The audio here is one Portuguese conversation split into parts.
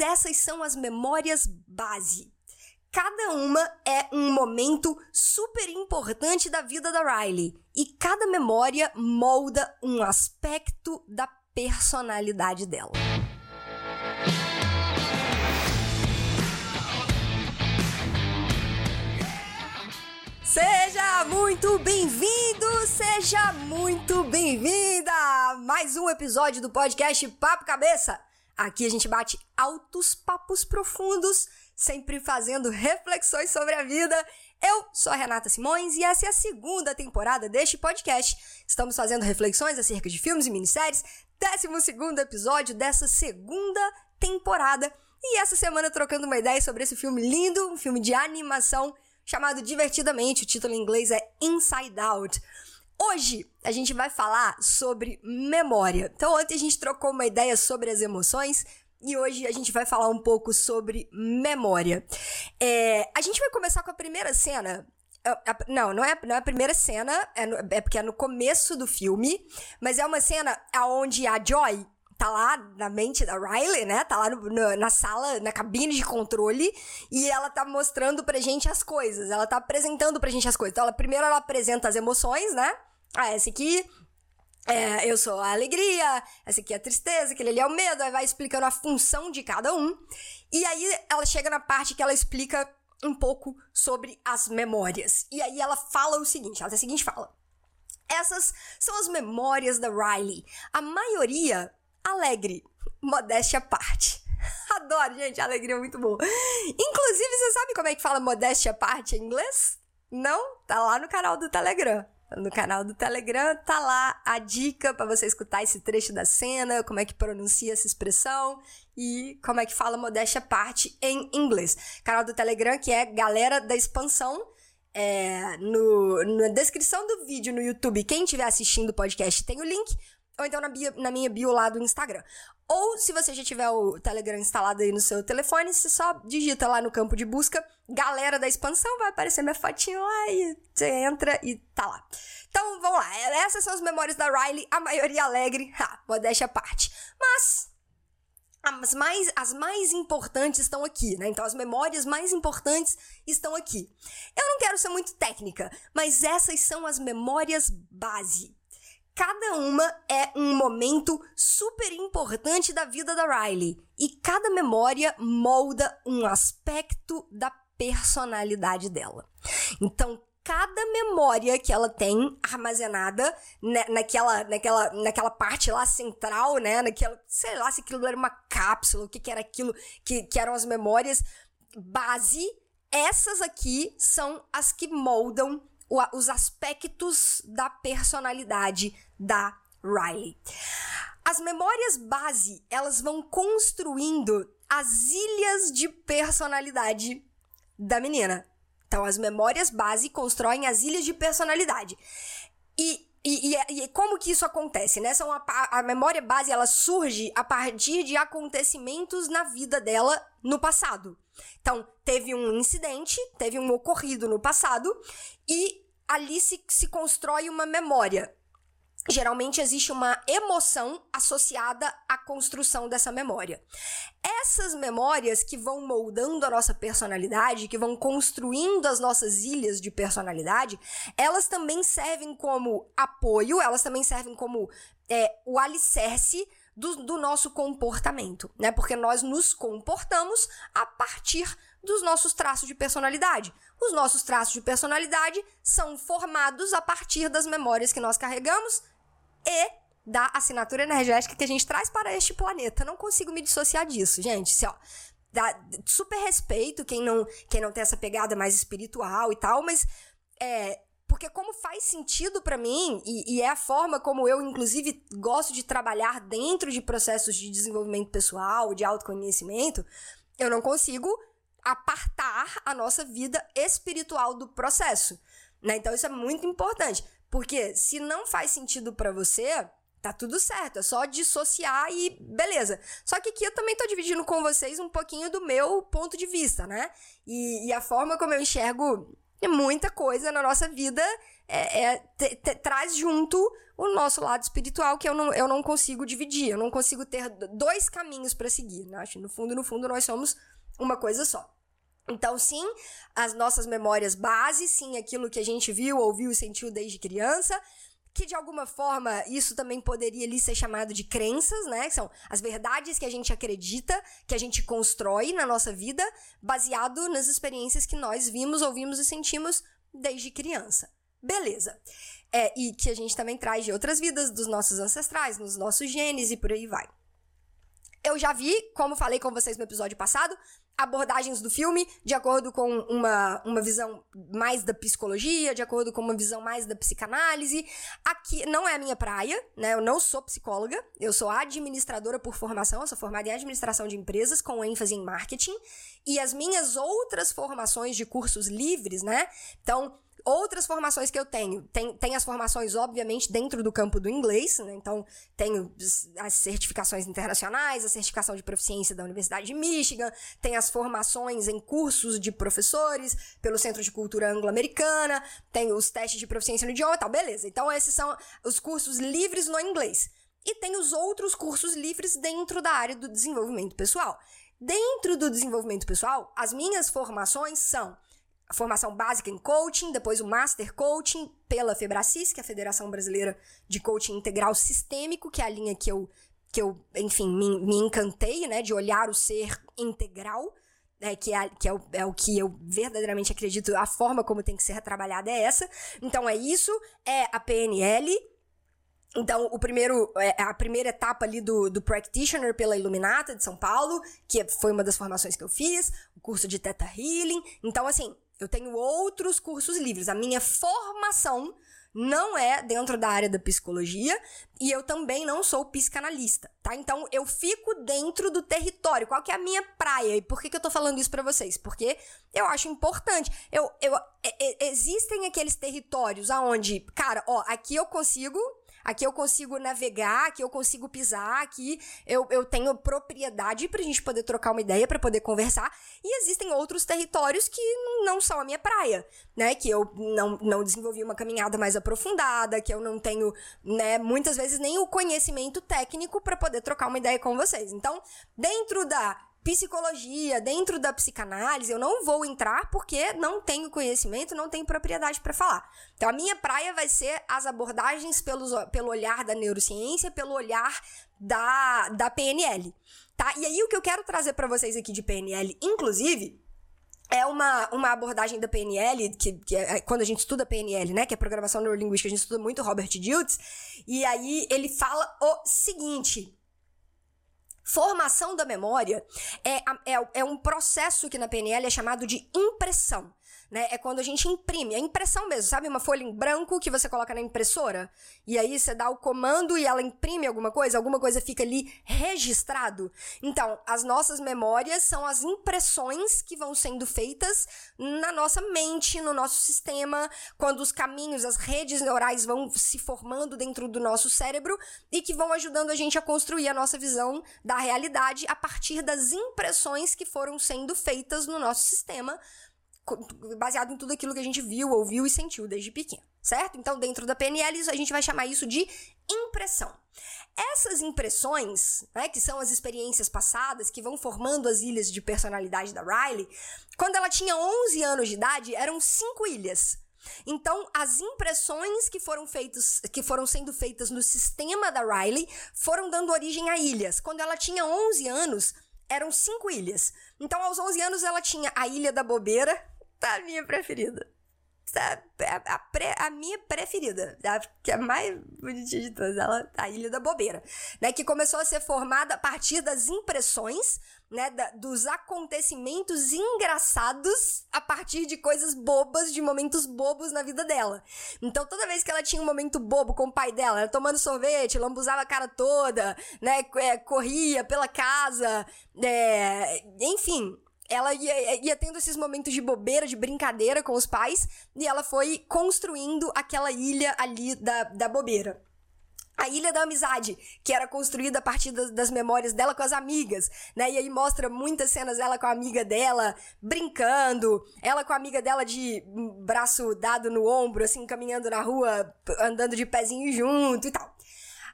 Essas são as memórias base. Cada uma é um momento super importante da vida da Riley e cada memória molda um aspecto da personalidade dela. Seja muito bem-vindo, seja muito bem-vinda a mais um episódio do podcast Papo Cabeça. Aqui a gente bate altos papos profundos, sempre fazendo reflexões sobre a vida. Eu sou a Renata Simões e essa é a segunda temporada deste podcast. Estamos fazendo reflexões acerca de filmes e minisséries, 12 episódio dessa segunda temporada. E essa semana trocando uma ideia sobre esse filme lindo, um filme de animação chamado Divertidamente. O título em inglês é Inside Out. Hoje a gente vai falar sobre memória. Então, ontem a gente trocou uma ideia sobre as emoções e hoje a gente vai falar um pouco sobre memória. É, a gente vai começar com a primeira cena. É, não, não é, não é a primeira cena, é, no, é porque é no começo do filme, mas é uma cena onde a Joy tá lá na mente da Riley, né? Tá lá no, no, na sala, na cabine de controle, e ela tá mostrando pra gente as coisas, ela tá apresentando pra gente as coisas. Então, ela, primeiro ela apresenta as emoções, né? Ah, essa aqui é, eu sou a alegria, essa aqui é a tristeza, aquele ali é o medo, aí vai explicando a função de cada um. E aí ela chega na parte que ela explica um pouco sobre as memórias. E aí ela fala o seguinte, ela tem a seguinte fala. Essas são as memórias da Riley. A maioria alegre, modéstia à parte. Adoro, gente, alegria é muito boa. Inclusive, você sabe como é que fala modéstia à parte em inglês? Não? Tá lá no canal do Telegram no canal do Telegram, tá lá a dica para você escutar esse trecho da cena, como é que pronuncia essa expressão e como é que fala modéstia parte em inglês. Canal do Telegram que é Galera da Expansão. É, no, na descrição do vídeo no YouTube, quem estiver assistindo o podcast tem o link, ou então na, bio, na minha bio lá do Instagram. Ou se você já tiver o Telegram instalado aí no seu telefone, você só digita lá no campo de busca Galera da Expansão, vai aparecer minha fotinho lá e você entra e tá lá. Então vamos lá, essas são as memórias da Riley, a maioria alegre, ha, modéstia à parte. Mas as mais, as mais importantes estão aqui, né? Então as memórias mais importantes estão aqui. Eu não quero ser muito técnica, mas essas são as memórias base. Cada uma é um momento super importante da vida da Riley e cada memória molda um aspecto da personalidade dela. Então, cada memória que ela tem armazenada né, naquela, naquela, naquela parte lá central, né? Naquela, sei lá se aquilo era uma cápsula, o que, que era aquilo, que, que eram as memórias base. Essas aqui são as que moldam os aspectos da personalidade da Riley. As memórias base, elas vão construindo as ilhas de personalidade da menina. Então, as memórias base constroem as ilhas de personalidade. E, e, e, e como que isso acontece, né? São a, a memória base, ela surge a partir de acontecimentos na vida dela no passado. Então, teve um incidente, teve um ocorrido no passado, e ali se, se constrói uma memória. Geralmente existe uma emoção associada à construção dessa memória. Essas memórias que vão moldando a nossa personalidade, que vão construindo as nossas ilhas de personalidade, elas também servem como apoio, elas também servem como é, o alicerce do, do nosso comportamento, né? Porque nós nos comportamos a partir dos nossos traços de personalidade. Os nossos traços de personalidade são formados a partir das memórias que nós carregamos e da assinatura energética que a gente traz para este planeta. Não consigo me dissociar disso, gente. Se, ó, dá super respeito quem não, quem não tem essa pegada mais espiritual e tal, mas é, porque como faz sentido para mim e, e, é a forma como eu inclusive gosto de trabalhar dentro de processos de desenvolvimento pessoal, de autoconhecimento, eu não consigo apartar a nossa vida espiritual do processo, né? Então isso é muito importante, porque se não faz sentido para você, tá tudo certo, é só dissociar e beleza. Só que aqui eu também tô dividindo com vocês um pouquinho do meu ponto de vista, né? E, e a forma como eu enxergo muita coisa na nossa vida é, é te, te, traz junto o nosso lado espiritual que eu não, eu não consigo dividir, eu não consigo ter dois caminhos para seguir. Né? No fundo, no fundo, nós somos uma coisa só. Então, sim, as nossas memórias base, sim, aquilo que a gente viu, ouviu e sentiu desde criança, que de alguma forma isso também poderia ali ser chamado de crenças, né? Que são as verdades que a gente acredita, que a gente constrói na nossa vida, baseado nas experiências que nós vimos, ouvimos e sentimos desde criança. Beleza. É, e que a gente também traz de outras vidas, dos nossos ancestrais, nos nossos genes e por aí vai. Eu já vi, como falei com vocês no episódio passado, abordagens do filme de acordo com uma, uma visão mais da psicologia, de acordo com uma visão mais da psicanálise. Aqui não é a minha praia, né? Eu não sou psicóloga, eu sou administradora por formação, eu sou formada em administração de empresas com ênfase em marketing. E as minhas outras formações de cursos livres, né? Então, Outras formações que eu tenho, tem, tem as formações, obviamente, dentro do campo do inglês, né? Então, tenho as certificações internacionais, a certificação de proficiência da Universidade de Michigan, tem as formações em cursos de professores pelo Centro de Cultura Anglo-Americana, tem os testes de proficiência no idioma e tal, beleza. Então, esses são os cursos livres no inglês. E tem os outros cursos livres dentro da área do desenvolvimento pessoal. Dentro do desenvolvimento pessoal, as minhas formações são a formação básica em coaching, depois o Master Coaching pela Febracis, que é a Federação Brasileira de Coaching Integral Sistêmico, que é a linha que eu, que eu enfim, me, me encantei, né, de olhar o ser integral, né, que, é, que é, o, é o que eu verdadeiramente acredito, a forma como tem que ser trabalhada é essa. Então é isso, é a PNL, então, o primeiro, é, a primeira etapa ali do, do Practitioner pela Iluminata de São Paulo, que foi uma das formações que eu fiz, o curso de Theta Healing. Então, assim, eu tenho outros cursos livres. A minha formação não é dentro da área da psicologia e eu também não sou psicanalista, tá? Então eu fico dentro do território. Qual que é a minha praia? E por que, que eu tô falando isso para vocês? Porque eu acho importante. Eu, eu, é, é, existem aqueles territórios aonde, cara, ó, aqui eu consigo Aqui eu consigo navegar, aqui eu consigo pisar, aqui eu, eu tenho propriedade pra gente poder trocar uma ideia, para poder conversar. E existem outros territórios que não são a minha praia, né? Que eu não, não desenvolvi uma caminhada mais aprofundada, que eu não tenho, né, muitas vezes nem o conhecimento técnico para poder trocar uma ideia com vocês. Então, dentro da psicologia, dentro da psicanálise, eu não vou entrar porque não tenho conhecimento, não tenho propriedade para falar. Então, a minha praia vai ser as abordagens pelos, pelo olhar da neurociência, pelo olhar da, da PNL. Tá? E aí, o que eu quero trazer para vocês aqui de PNL, inclusive, é uma, uma abordagem da PNL, que, que é, quando a gente estuda PNL, né, que é programação neurolinguística, a gente estuda muito Robert Diltz, e aí ele fala o seguinte: Formação da memória é, é, é um processo que na PNL é chamado de impressão né? É quando a gente imprime, é impressão mesmo, sabe? Uma folha em branco que você coloca na impressora e aí você dá o comando e ela imprime alguma coisa, alguma coisa fica ali registrado. Então, as nossas memórias são as impressões que vão sendo feitas na nossa mente, no nosso sistema, quando os caminhos, as redes neurais vão se formando dentro do nosso cérebro e que vão ajudando a gente a construir a nossa visão da realidade a partir das impressões que foram sendo feitas no nosso sistema baseado em tudo aquilo que a gente viu, ouviu e sentiu desde pequeno, certo? Então, dentro da PNL, a gente vai chamar isso de impressão. Essas impressões, né, que são as experiências passadas, que vão formando as ilhas de personalidade da Riley, quando ela tinha 11 anos de idade, eram cinco ilhas. Então, as impressões que foram feitas, que foram sendo feitas no sistema da Riley, foram dando origem a ilhas. Quando ela tinha 11 anos, eram cinco ilhas. Então, aos 11 anos, ela tinha a Ilha da Bobeira, a minha preferida. A, a, pré, a, minha preferida, a, que é a mais bonitinha de todas, ela, a Ilha da Bobeira, né, que começou a ser formada a partir das impressões, né, da, dos acontecimentos engraçados a partir de coisas bobas, de momentos bobos na vida dela. Então, toda vez que ela tinha um momento bobo com o pai dela, ela tomando sorvete, lambuzava a cara toda, né, é, corria pela casa, é, enfim, ela ia, ia tendo esses momentos de bobeira, de brincadeira com os pais, e ela foi construindo aquela ilha ali da, da bobeira. a Ilha da Amizade, que era construída a partir das, das, memórias dela com as amigas, né? E aí mostra muitas cenas dela com a amiga dela brincando, ela com a amiga dela de braço dado no ombro, assim, caminhando na rua, andando de pezinho junto e tal.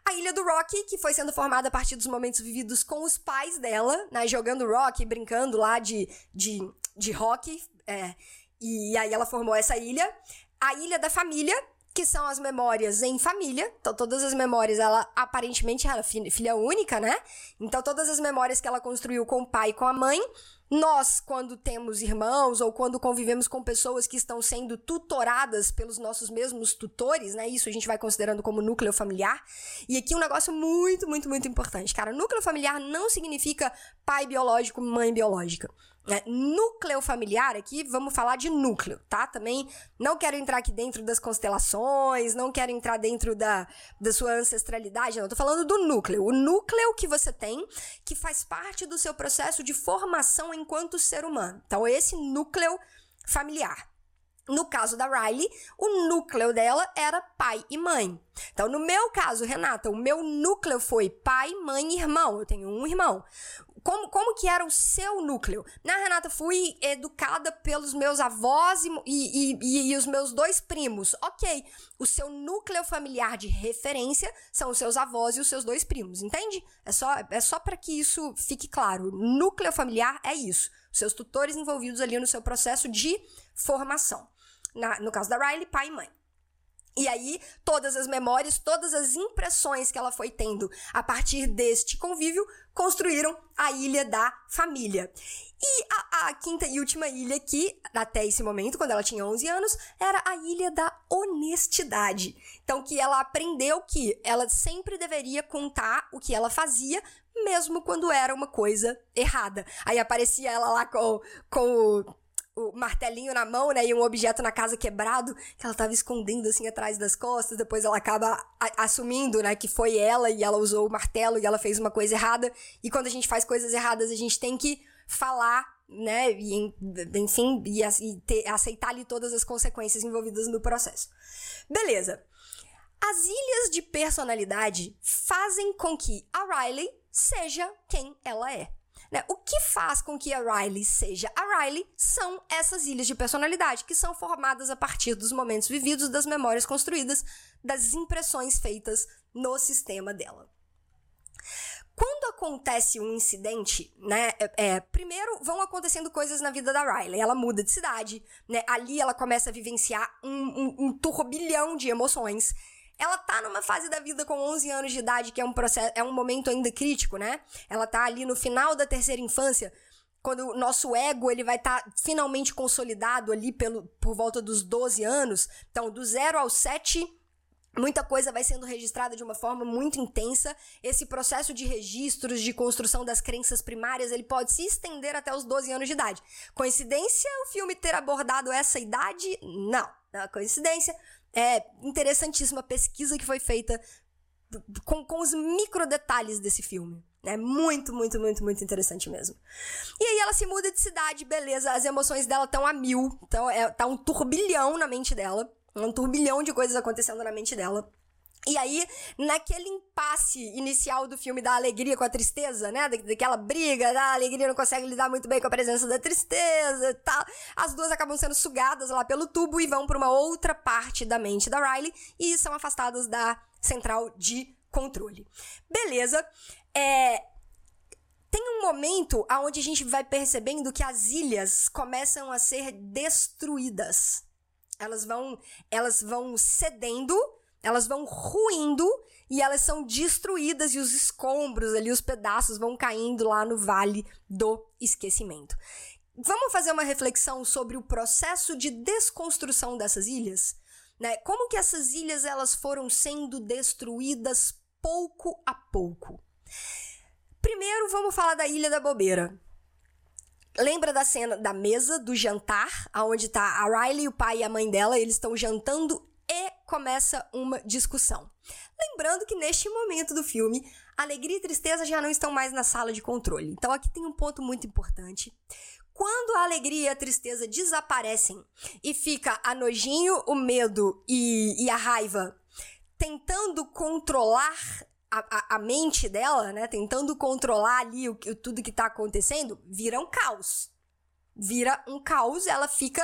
A Ilha do Rock, que foi sendo formada a partir dos momentos vividos com os pais dela, né? Jogando rock, brincando lá de, de, de rock. É, e aí ela formou essa ilha. A Ilha da Família, que são as memórias em família. Então, todas as memórias, ela aparentemente era filha única, né? Então, todas as memórias que ela construiu com o pai e com a mãe. Nós, quando temos irmãos ou quando convivemos com pessoas que estão sendo tutoradas pelos nossos mesmos tutores, né? Isso a gente vai considerando como núcleo familiar. E aqui um negócio muito, muito, muito importante, cara. Núcleo familiar não significa pai biológico, mãe biológica. Né? Núcleo familiar aqui, vamos falar de núcleo, tá? Também não quero entrar aqui dentro das constelações, não quero entrar dentro da, da sua ancestralidade, não. Tô falando do núcleo. O núcleo que você tem, que faz parte do seu processo de formação enquanto ser humano. Então, esse núcleo familiar. No caso da Riley, o núcleo dela era pai e mãe. Então, no meu caso, Renata, o meu núcleo foi pai, mãe e irmão. Eu tenho um irmão como, como que era o seu núcleo? Na Renata, fui educada pelos meus avós e, e, e, e, os meus dois primos. Ok, o seu núcleo familiar de referência são os seus avós e os seus dois primos, entende? É só, é só para que isso fique claro. Núcleo familiar é isso. Seus tutores envolvidos ali no seu processo de formação. Na, no caso da Riley, pai e mãe. E aí, todas as memórias, todas as impressões que ela foi tendo a partir deste convívio construíram a ilha da família. E a, a, quinta e última ilha aqui, até esse momento, quando ela tinha 11 anos, era a ilha da honestidade. Então, que ela aprendeu que ela sempre deveria contar o que ela fazia, mesmo quando era uma coisa errada. Aí aparecia ela lá com, com o martelinho na mão, né, e um objeto na casa quebrado, que ela tava escondendo assim atrás das costas, depois ela acaba assumindo, né, que foi ela e ela usou o martelo e ela fez uma coisa errada. E quando a gente faz coisas erradas, a gente tem que falar, né, e enfim, e, e ter, aceitar ali todas as consequências envolvidas no processo. Beleza. As ilhas de personalidade fazem com que a Riley seja quem ela é. Né? O que faz com que a Riley seja a Riley são essas ilhas de personalidade, que são formadas a partir dos momentos vividos, das memórias construídas, das impressões feitas no sistema dela. Quando acontece um incidente, né? É, é, primeiro vão acontecendo coisas na vida da Riley. Ela muda de cidade, né? Ali ela começa a vivenciar um, um, um turbilhão de emoções ela tá numa fase da vida com 11 anos de idade, que é um processo, é um momento ainda crítico, né? Ela tá ali no final da terceira infância, quando o nosso ego ele vai estar tá finalmente consolidado ali pelo, por volta dos 12 anos. Então, do 0 aos 7, Muita coisa vai sendo registrada de uma forma muito intensa. Esse processo de registros, de construção das crenças primárias, ele pode se estender até os 12 anos de idade. Coincidência o filme ter abordado essa idade? Não. Não é coincidência é interessantíssima pesquisa que foi feita com, com os micro detalhes desse filme. É muito, muito, muito, muito interessante mesmo. E aí ela se muda de cidade, beleza, as emoções dela estão a mil, então é, tá um turbilhão na mente dela, um turbilhão de coisas acontecendo na mente dela. E aí, naquele impasse inicial do filme da alegria com a tristeza, né? daquela briga, da alegria não consegue lidar muito bem com a presença da tristeza e tal. As duas acabam sendo sugadas lá pelo tubo e vão para uma outra parte da mente da Riley e são afastadas da central de controle. Beleza. É, tem um momento onde a gente vai percebendo que as ilhas começam a ser destruídas. Elas vão, elas vão cedendo elas vão ruindo e elas são destruídas e os escombros ali, os pedaços vão caindo lá no vale do esquecimento. Vamos fazer uma reflexão sobre o processo de desconstrução dessas ilhas? Né? Como que essas ilhas elas foram sendo destruídas pouco a pouco? Primeiro, vamos falar da Ilha da Bobeira. Lembra da cena da mesa do jantar, aonde tá a Riley, o pai e a mãe dela, eles estão jantando e começa uma discussão. Lembrando que neste momento do filme, alegria e tristeza já não estão mais na sala de controle. Então aqui tem um ponto muito importante. Quando a alegria e a tristeza desaparecem e fica a nojinho, o medo e, e a raiva tentando controlar a, a, a, mente dela, né? Tentando controlar ali o, o, tudo que tá acontecendo, vira um caos. Vira um caos, ela fica.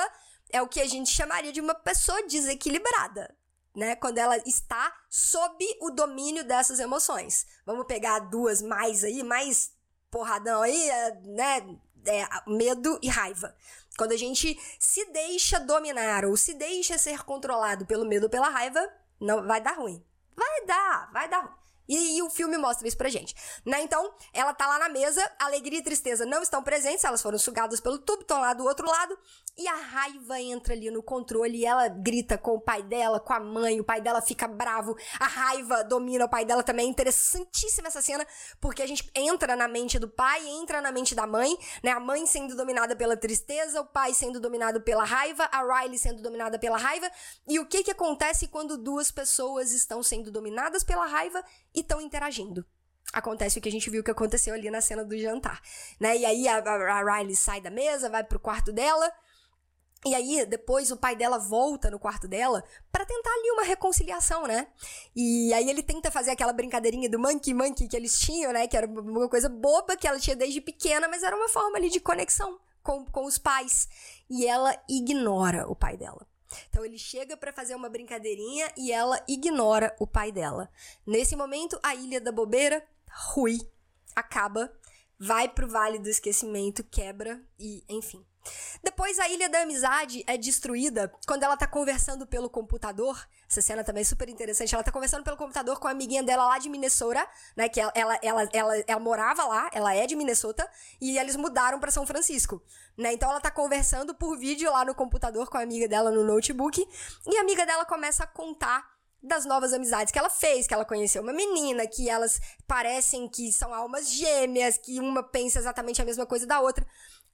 É o que a gente chamaria de uma pessoa desequilibrada, né? Quando ela está sob o domínio dessas emoções. Vamos pegar duas mais aí, mais porradão aí, é, né? É, medo e raiva. Quando a gente se deixa dominar ou se deixa ser controlado pelo medo ou pela raiva, não vai dar ruim. Vai dar, vai dar ruim. E, e, o filme mostra isso pra gente. Né? Então, ela tá lá na mesa, alegria e tristeza não estão presentes, elas foram sugadas pelo tubo, estão lá do outro lado, e a raiva entra ali no controle, e ela grita com o pai dela, com a mãe, o pai dela fica bravo, a raiva domina o pai dela também. É interessantíssima essa cena, porque a gente entra na mente do pai, entra na mente da mãe, né? A mãe sendo dominada pela tristeza, o pai sendo dominado pela raiva, a Riley sendo dominada pela raiva, e o que que acontece quando duas pessoas estão sendo dominadas pela raiva e estão interagindo. Acontece o que a gente viu que aconteceu ali na cena do jantar, né? E aí a, a, Riley sai da mesa, vai pro quarto dela, e aí, depois o pai dela volta no quarto dela para tentar ali uma reconciliação, né? E aí ele tenta fazer aquela brincadeirinha do monkey monkey que eles tinham, né? Que era uma coisa boba que ela tinha desde pequena, mas era uma forma ali de conexão com, com os pais. E ela ignora o pai dela. Então ele chega para fazer uma brincadeirinha e ela ignora o pai dela. Nesse momento, a Ilha da Bobeira, Rui, acaba, vai pro Vale do Esquecimento, quebra e, enfim. Depois a Ilha da Amizade é destruída quando ela tá conversando pelo computador. Essa cena também é super interessante. Ela tá conversando pelo computador com a amiguinha dela lá de Minnesota, né? Que ela, ela, ela, ela, ela morava lá, ela é de Minnesota, e eles mudaram para São Francisco. Né? Então ela tá conversando por vídeo lá no computador com a amiga dela no notebook, e a amiga dela começa a contar das novas amizades que ela fez, que ela conheceu uma menina, que elas parecem que são almas gêmeas, que uma pensa exatamente a mesma coisa da outra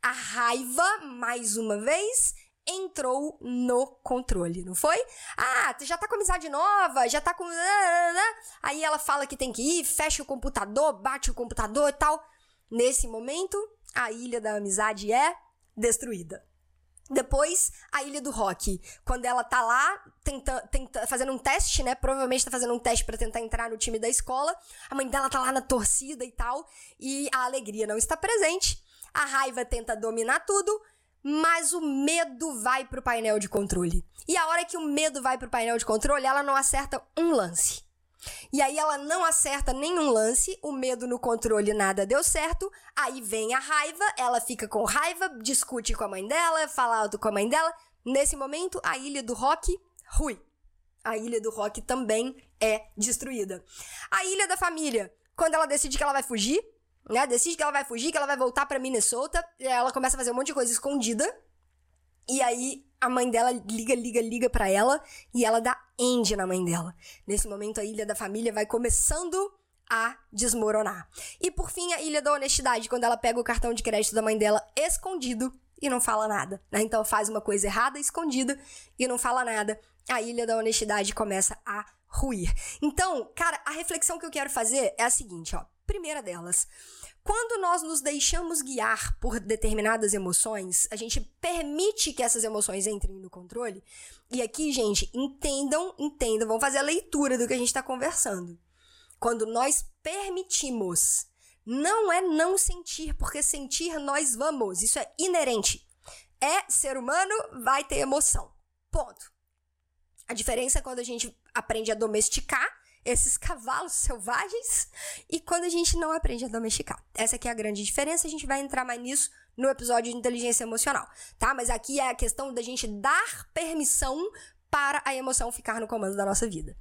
a raiva, mais uma vez, entrou no controle, não foi? Ah, já tá com amizade nova, já tá com. Aí ela fala que tem que ir, fecha o computador, bate o computador e tal. Nesse momento, a ilha da amizade é destruída. Depois, a Ilha do Rock. Quando ela tá lá, tenta, tenta, fazendo um teste, né? Provavelmente tá fazendo um teste para tentar entrar no time da escola. A mãe dela tá lá na torcida e tal. E a alegria não está presente. A raiva tenta dominar tudo, mas o medo vai pro painel de controle. E a hora que o medo vai pro painel de controle, ela não acerta um lance. E aí ela não acerta nenhum lance, o medo no controle nada deu certo. Aí vem a raiva, ela fica com raiva, discute com a mãe dela, fala alto com a mãe dela. Nesse momento, a ilha do rock, rui. A ilha do rock também é destruída. A ilha da família, quando ela decide que ela vai fugir, né? Decide que ela vai fugir, que ela vai voltar para Minnesota. ela começa a fazer um monte de coisa escondida. E aí a mãe dela liga, liga, liga para ela e ela dá end na mãe dela. Nesse momento a ilha da família vai começando a desmoronar. E por fim a ilha da honestidade, quando ela pega o cartão de crédito da mãe dela escondido e não fala nada, né? Então faz uma coisa errada escondida e não fala nada. A ilha da honestidade começa a ruir. Então, cara, a reflexão que eu quero fazer é a seguinte, ó. Primeira delas, quando nós nos deixamos guiar por determinadas emoções, a gente permite que essas emoções entrem no controle. E aqui, gente, entendam, entendam, vamos fazer a leitura do que a gente está conversando. Quando nós permitimos, não é não sentir, porque sentir nós vamos, isso é inerente. É ser humano, vai ter emoção. Ponto. A diferença é quando a gente aprende a domesticar esses cavalos selvagens e quando a gente não aprende a domesticar. Essa aqui é a grande diferença, a gente vai entrar mais nisso no episódio de inteligência emocional, tá? Mas aqui é a questão da gente dar permissão para a emoção ficar no comando da nossa vida.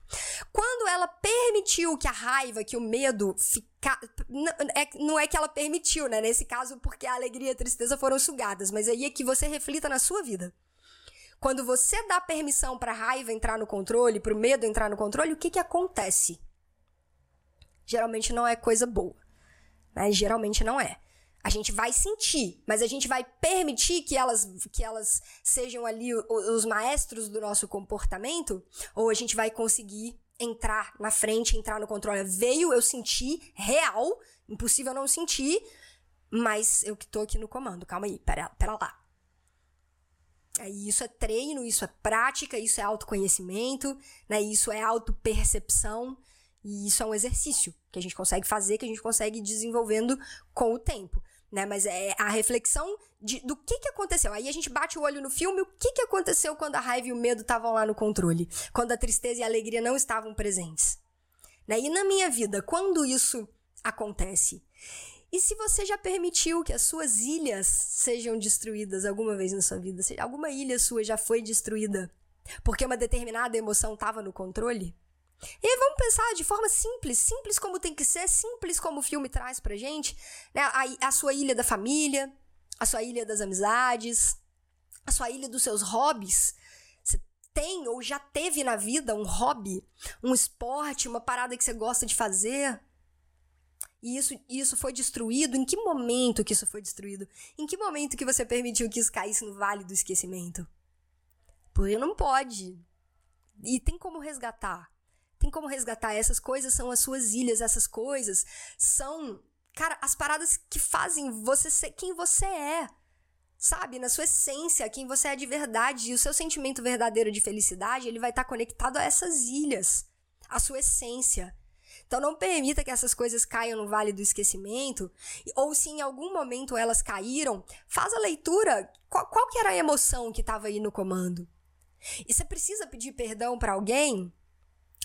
Quando ela permitiu que a raiva, que o medo ficar. Não é que ela permitiu, né? Nesse caso, porque a alegria e a tristeza foram sugadas, mas aí é que você reflita na sua vida. Quando você dá permissão para a raiva entrar no controle, para o medo entrar no controle, o que, que acontece? Geralmente não é coisa boa. Né? Geralmente não é. A gente vai sentir, mas a gente vai permitir que elas, que elas sejam ali os maestros do nosso comportamento? Ou a gente vai conseguir entrar na frente, entrar no controle? Veio, eu senti, real, impossível não sentir, mas eu que tô aqui no comando. Calma aí, pera, pera lá. Aí isso é treino, isso é prática, isso é autoconhecimento, né? Isso é autopercepção e isso é um exercício que a gente consegue fazer, que a gente consegue ir desenvolvendo com o tempo. Né, mas é a reflexão de, do que, que aconteceu. Aí a gente bate o olho no filme, o que, que aconteceu quando a raiva e o medo estavam lá no controle, quando a tristeza e a alegria não estavam presentes. Né? E na minha vida, quando isso acontece? E se você já permitiu que as suas ilhas sejam destruídas alguma vez na sua vida? Se alguma ilha sua já foi destruída porque uma determinada emoção estava no controle? E aí vamos pensar de forma simples, simples como tem que ser, simples como o filme traz pra gente, né? A, a sua ilha da família, a sua ilha das amizades, a sua ilha dos seus hobbies. Você tem ou já teve na vida um hobby, um esporte, uma parada que você gosta de fazer, e isso, isso foi destruído? Em que momento que isso foi destruído? Em que momento que você permitiu que isso caísse no vale do esquecimento? Porque não pode. E tem como resgatar. Tem como resgatar. Essas coisas são as suas ilhas, essas coisas são, cara, as paradas que fazem você ser quem você é. Sabe, na sua essência, quem você é de verdade. E o seu sentimento verdadeiro de felicidade, ele vai estar conectado a essas ilhas. A sua essência. Então não permita que essas coisas caiam no vale do esquecimento, ou se em algum momento elas caíram, faz a leitura. Qual, qual que era a emoção que estava aí no comando? E você precisa pedir perdão para alguém?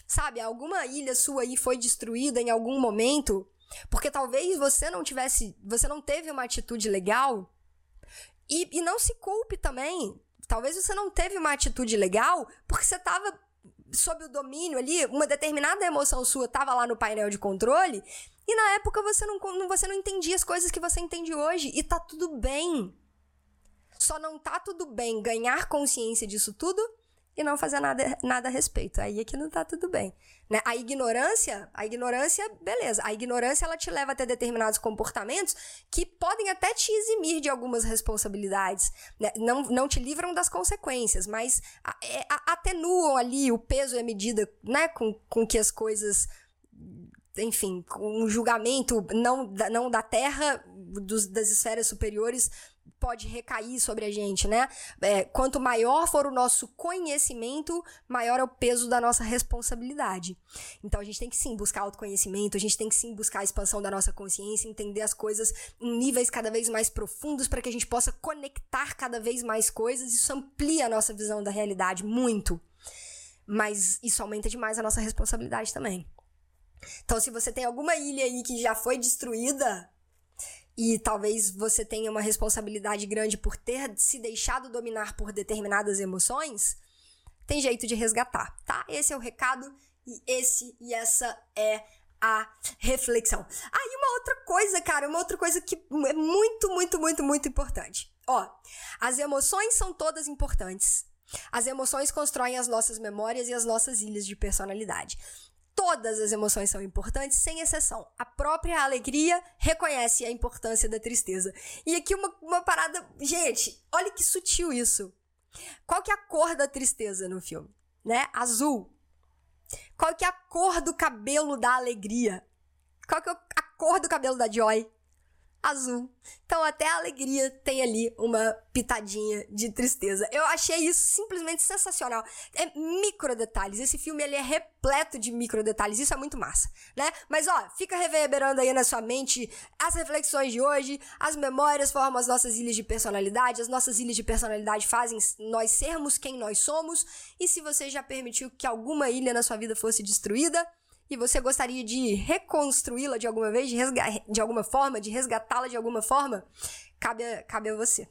Sabe, alguma ilha sua aí foi destruída em algum momento, porque talvez você não tivesse, você não teve uma atitude legal. E, e não se culpe também. Talvez você não teve uma atitude legal porque você estava sob o domínio ali, uma determinada emoção sua estava lá no painel de controle, e na época você não, você não entendia as coisas que você entende hoje, e tá tudo bem. Só não tá tudo bem ganhar consciência disso tudo e não fazer nada, nada a respeito. Aí é que não tá tudo bem. Né? A ignorância, a ignorância, beleza. A ignorância ela te leva a ter determinados comportamentos que podem até te eximir de algumas responsabilidades. Né? Não, não te livram das consequências, mas é, atenuam ali o peso e a medida né? com, com que as coisas enfim, um julgamento não da, não da Terra, dos, das esferas superiores, pode recair sobre a gente, né? É, quanto maior for o nosso conhecimento, maior é o peso da nossa responsabilidade. Então a gente tem que sim buscar autoconhecimento, a gente tem que sim buscar a expansão da nossa consciência, entender as coisas em níveis cada vez mais profundos para que a gente possa conectar cada vez mais coisas. Isso amplia a nossa visão da realidade muito. Mas isso aumenta demais a nossa responsabilidade também. Então, se você tem alguma ilha aí que já foi destruída, e talvez você tenha uma responsabilidade grande por ter se deixado dominar por determinadas emoções, tem jeito de resgatar, tá? Esse é o recado e esse e essa é a reflexão. Ah, e uma outra coisa, cara, uma outra coisa que é muito, muito, muito, muito importante. Ó, as emoções são todas importantes. As emoções constroem as nossas memórias e as nossas ilhas de personalidade. Todas as emoções são importantes, sem exceção. A própria alegria reconhece a importância da tristeza. E aqui uma, uma parada. Gente, olha que sutil isso. Qual que é a cor da tristeza no filme? Né? Azul. Qual que é a cor do cabelo da alegria? Qual que é a cor do cabelo da Joy? Azul. Então até a alegria tem ali uma pitadinha de tristeza. Eu achei isso simplesmente sensacional. É micro detalhes. Esse filme ele é repleto de micro detalhes. Isso é muito massa, né? Mas ó, fica reverberando aí na sua mente as reflexões de hoje, as memórias formam as nossas ilhas de personalidade, as nossas ilhas de personalidade fazem nós sermos quem nós somos. E se você já permitiu que alguma ilha na sua vida fosse destruída, e você gostaria de reconstruí-la de alguma vez, de, de alguma forma, de resgatá-la de alguma forma, cabe a, cabe a você.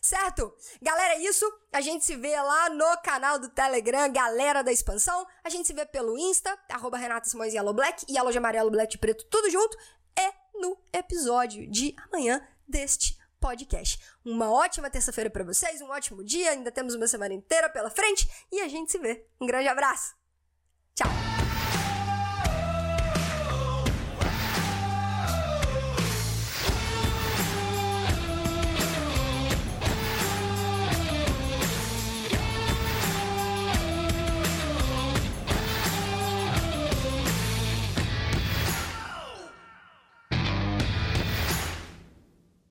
Certo? Galera, é isso. A gente se vê lá no canal do Telegram, Galera da Expansão. A gente se vê pelo Insta, arroba Renata Simões Yellow Black, Yellow de amarelo, Black de preto, tudo junto. E no episódio de amanhã deste podcast. Uma ótima terça-feira para vocês, um ótimo dia. Ainda temos uma semana inteira pela frente e a gente se vê. Um grande abraço!